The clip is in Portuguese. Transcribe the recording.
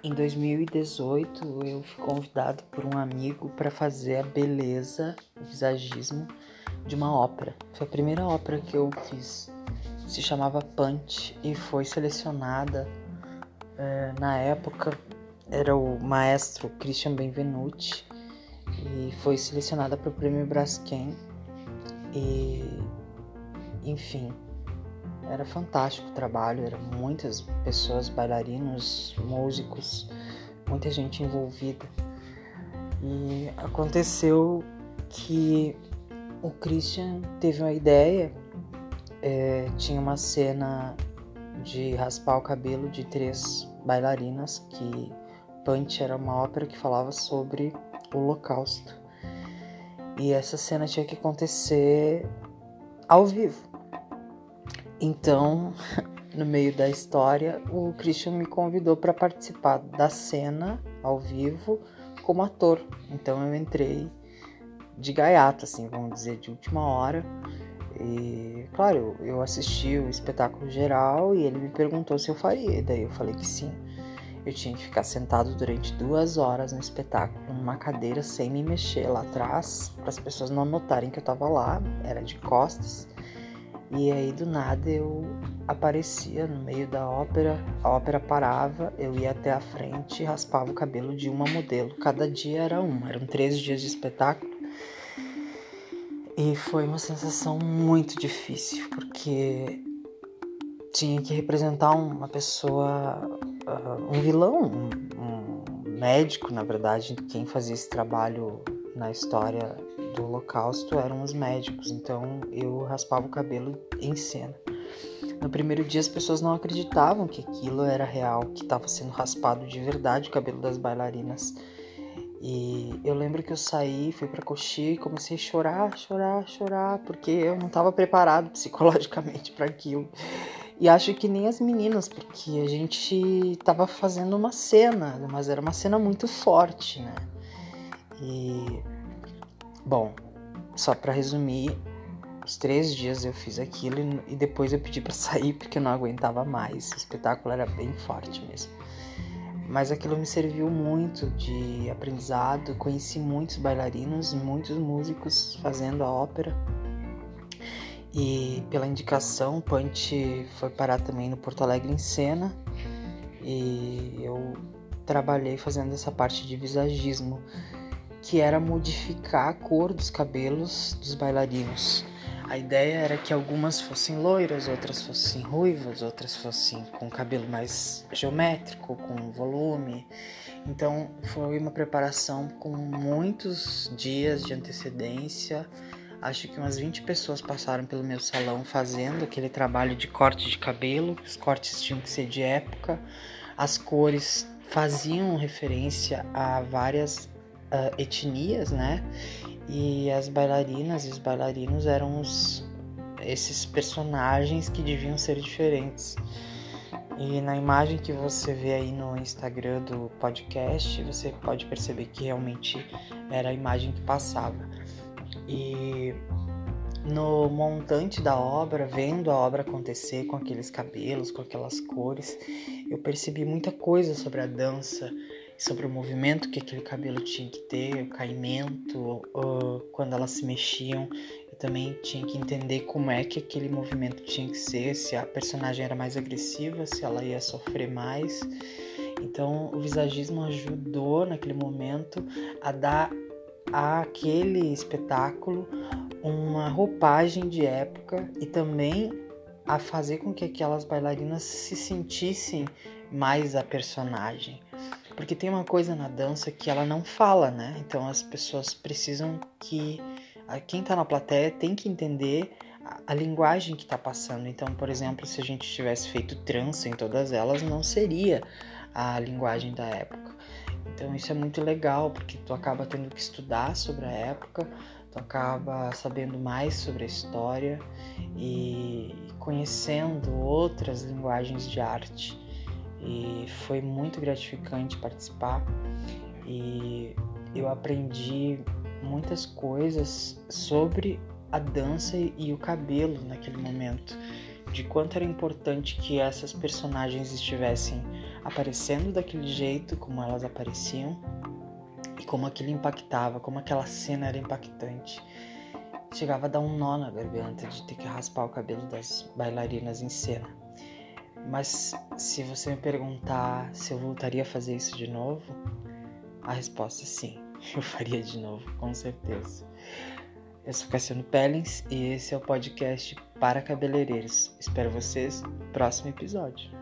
Em 2018, eu fui convidado por um amigo para fazer a beleza, o visagismo de uma ópera. Foi a primeira ópera que eu fiz. Se chamava Punch e foi selecionada é, na época. Era o maestro Christian Benvenuti e foi selecionada para o prêmio Braskem. E, enfim, era fantástico o trabalho, eram muitas pessoas, bailarinos, músicos, muita gente envolvida. E aconteceu que o Christian teve uma ideia, é, tinha uma cena de raspar o cabelo de três bailarinas, que Punch era uma ópera que falava sobre o Holocausto. E essa cena tinha que acontecer ao vivo. Então, no meio da história, o Christian me convidou para participar da cena ao vivo como ator. Então eu entrei de gaiato, assim, vamos dizer, de última hora. E, claro, eu assisti o espetáculo geral e ele me perguntou se eu faria. E daí eu falei que sim. Eu tinha que ficar sentado durante duas horas no espetáculo, numa cadeira sem me mexer lá atrás, para as pessoas não notarem que eu estava lá. Era de costas. E aí do nada eu aparecia no meio da ópera, a ópera parava, eu ia até a frente e raspava o cabelo de uma modelo. Cada dia era uma, eram três dias de espetáculo. E foi uma sensação muito difícil, porque tinha que representar uma pessoa, uh, um vilão, um, um médico, na verdade, quem fazia esse trabalho na história do Holocausto eram os médicos, então eu raspava o cabelo em cena. No primeiro dia as pessoas não acreditavam que aquilo era real, que estava sendo raspado de verdade o cabelo das bailarinas. E eu lembro que eu saí, fui pra coxinha e comecei a chorar, chorar, chorar, porque eu não estava preparado psicologicamente para aquilo. E acho que nem as meninas, porque a gente estava fazendo uma cena, mas era uma cena muito forte, né? E Bom, só para resumir, os três dias eu fiz aquilo e depois eu pedi para sair porque eu não aguentava mais. O espetáculo era bem forte mesmo. Mas aquilo me serviu muito de aprendizado. Conheci muitos bailarinos, muitos músicos fazendo a ópera. E pela indicação, Punch foi parar também no Porto Alegre em cena. E eu trabalhei fazendo essa parte de visagismo que era modificar a cor dos cabelos dos bailarinos. A ideia era que algumas fossem loiras, outras fossem ruivas, outras fossem com cabelo mais geométrico, com volume. Então foi uma preparação com muitos dias de antecedência. Acho que umas 20 pessoas passaram pelo meu salão fazendo aquele trabalho de corte de cabelo. Os cortes tinham que ser de época. As cores faziam referência a várias uh, etnias, né? E as bailarinas e os bailarinos eram os, esses personagens que deviam ser diferentes. E na imagem que você vê aí no Instagram do podcast, você pode perceber que realmente era a imagem que passava. E no montante da obra, vendo a obra acontecer com aqueles cabelos, com aquelas cores, eu percebi muita coisa sobre a dança sobre o movimento que aquele cabelo tinha que ter, o caimento, uh, quando elas se mexiam. Eu também tinha que entender como é que aquele movimento tinha que ser, se a personagem era mais agressiva, se ela ia sofrer mais. Então, o visagismo ajudou naquele momento a dar àquele espetáculo uma roupagem de época e também a fazer com que aquelas bailarinas se sentissem mais a personagem. Porque tem uma coisa na dança que ela não fala, né? Então as pessoas precisam que quem tá na plateia tem que entender a, a linguagem que tá passando. Então, por exemplo, se a gente tivesse feito trança em todas elas, não seria a linguagem da época. Então isso é muito legal, porque tu acaba tendo que estudar sobre a época, tu acaba sabendo mais sobre a história e conhecendo outras linguagens de arte e foi muito gratificante participar e eu aprendi muitas coisas sobre a dança e o cabelo naquele momento. de quanto era importante que essas personagens estivessem aparecendo daquele jeito como elas apareciam e como aquilo impactava, como aquela cena era impactante. Chegava a dar um nó na garganta de ter que raspar o cabelo das bailarinas em cena. Mas se você me perguntar se eu voltaria a fazer isso de novo, a resposta é sim, eu faria de novo, com certeza. Eu sou Cassiano Pellens e esse é o podcast para cabeleireiros. Espero vocês no próximo episódio.